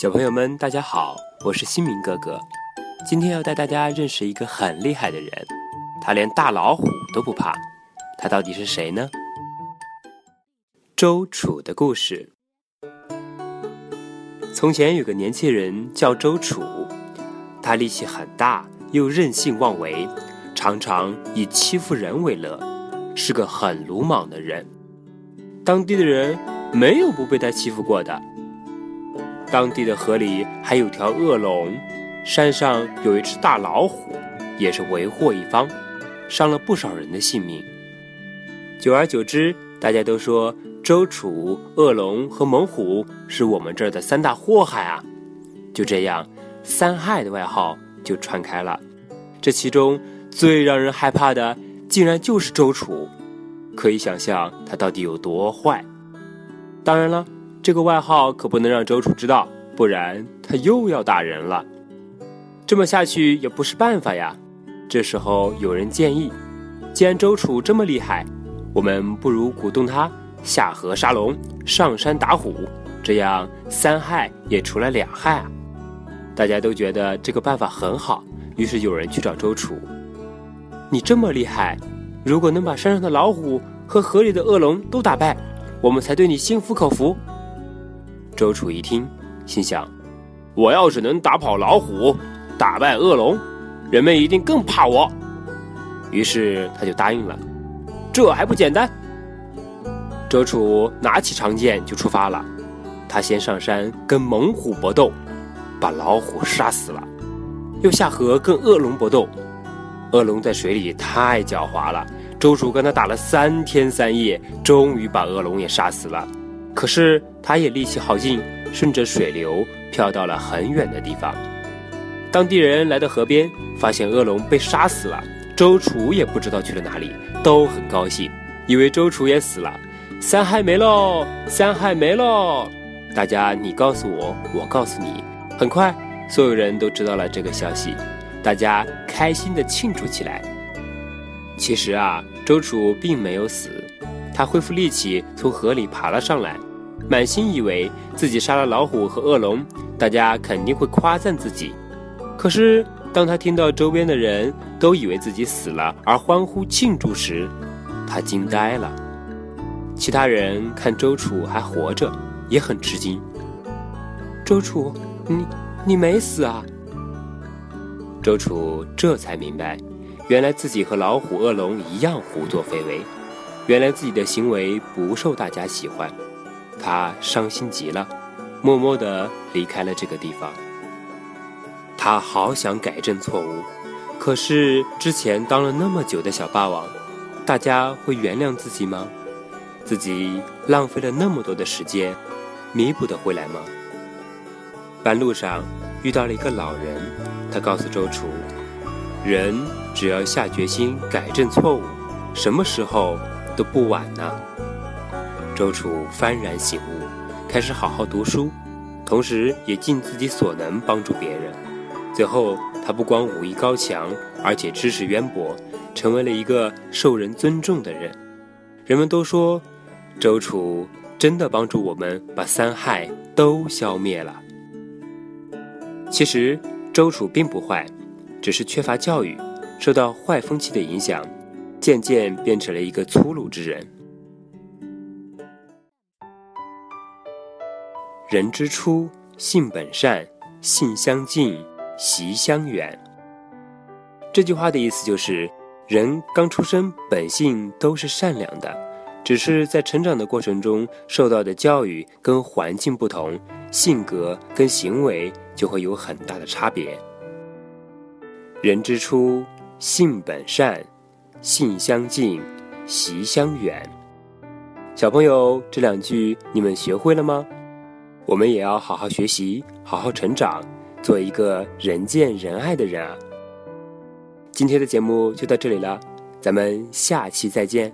小朋友们，大家好，我是新明哥哥。今天要带大家认识一个很厉害的人，他连大老虎都不怕。他到底是谁呢？周楚的故事。从前有个年轻人叫周楚，他力气很大，又任性妄为，常常以欺负人为乐，是个很鲁莽的人。当地的人没有不被他欺负过的。当地的河里还有条恶龙，山上有一只大老虎，也是为祸一方，伤了不少人的性命。久而久之，大家都说周楚、恶龙和猛虎是我们这儿的三大祸害啊！就这样，三害的外号就传开了。这其中最让人害怕的，竟然就是周楚，可以想象他到底有多坏。当然了。这个外号可不能让周楚知道，不然他又要打人了。这么下去也不是办法呀。这时候有人建议，既然周楚这么厉害，我们不如鼓动他下河杀龙，上山打虎，这样三害也除了两害啊。大家都觉得这个办法很好，于是有人去找周楚：“你这么厉害，如果能把山上的老虎和河里的恶龙都打败，我们才对你心服口服。”周楚一听，心想：“我要是能打跑老虎，打败恶龙，人们一定更怕我。”于是他就答应了。这还不简单？周楚拿起长剑就出发了。他先上山跟猛虎搏斗，把老虎杀死了；又下河跟恶龙搏斗。恶龙在水里太狡猾了，周楚跟他打了三天三夜，终于把恶龙也杀死了。可是他也力气耗尽，顺着水流漂到了很远的地方。当地人来到河边，发现恶龙被杀死了，周楚也不知道去了哪里，都很高兴，以为周楚也死了。三害没喽，三害没喽！大家你告诉我，我告诉你。很快，所有人都知道了这个消息，大家开心地庆祝起来。其实啊，周楚并没有死，他恢复力气，从河里爬了上来。满心以为自己杀了老虎和恶龙，大家肯定会夸赞自己。可是当他听到周边的人都以为自己死了而欢呼庆祝时，他惊呆了。其他人看周楚还活着，也很吃惊。周楚，你你没死啊？周楚这才明白，原来自己和老虎、恶龙一样胡作非为，原来自己的行为不受大家喜欢。他伤心极了，默默地离开了这个地方。他好想改正错误，可是之前当了那么久的小霸王，大家会原谅自己吗？自己浪费了那么多的时间，弥补得回来吗？半路上遇到了一个老人，他告诉周楚：“人只要下决心改正错误，什么时候都不晚呢。”周楚幡然醒悟，开始好好读书，同时也尽自己所能帮助别人。最后，他不光武艺高强，而且知识渊博，成为了一个受人尊重的人。人们都说，周楚真的帮助我们把三害都消灭了。其实，周楚并不坏，只是缺乏教育，受到坏风气的影响，渐渐变成了一个粗鲁之人。人之初，性本善，性相近，习相远。这句话的意思就是，人刚出生本性都是善良的，只是在成长的过程中受到的教育跟环境不同，性格跟行为就会有很大的差别。人之初，性本善，性相近，习相远。小朋友，这两句你们学会了吗？我们也要好好学习，好好成长，做一个人见人爱的人啊！今天的节目就到这里了，咱们下期再见。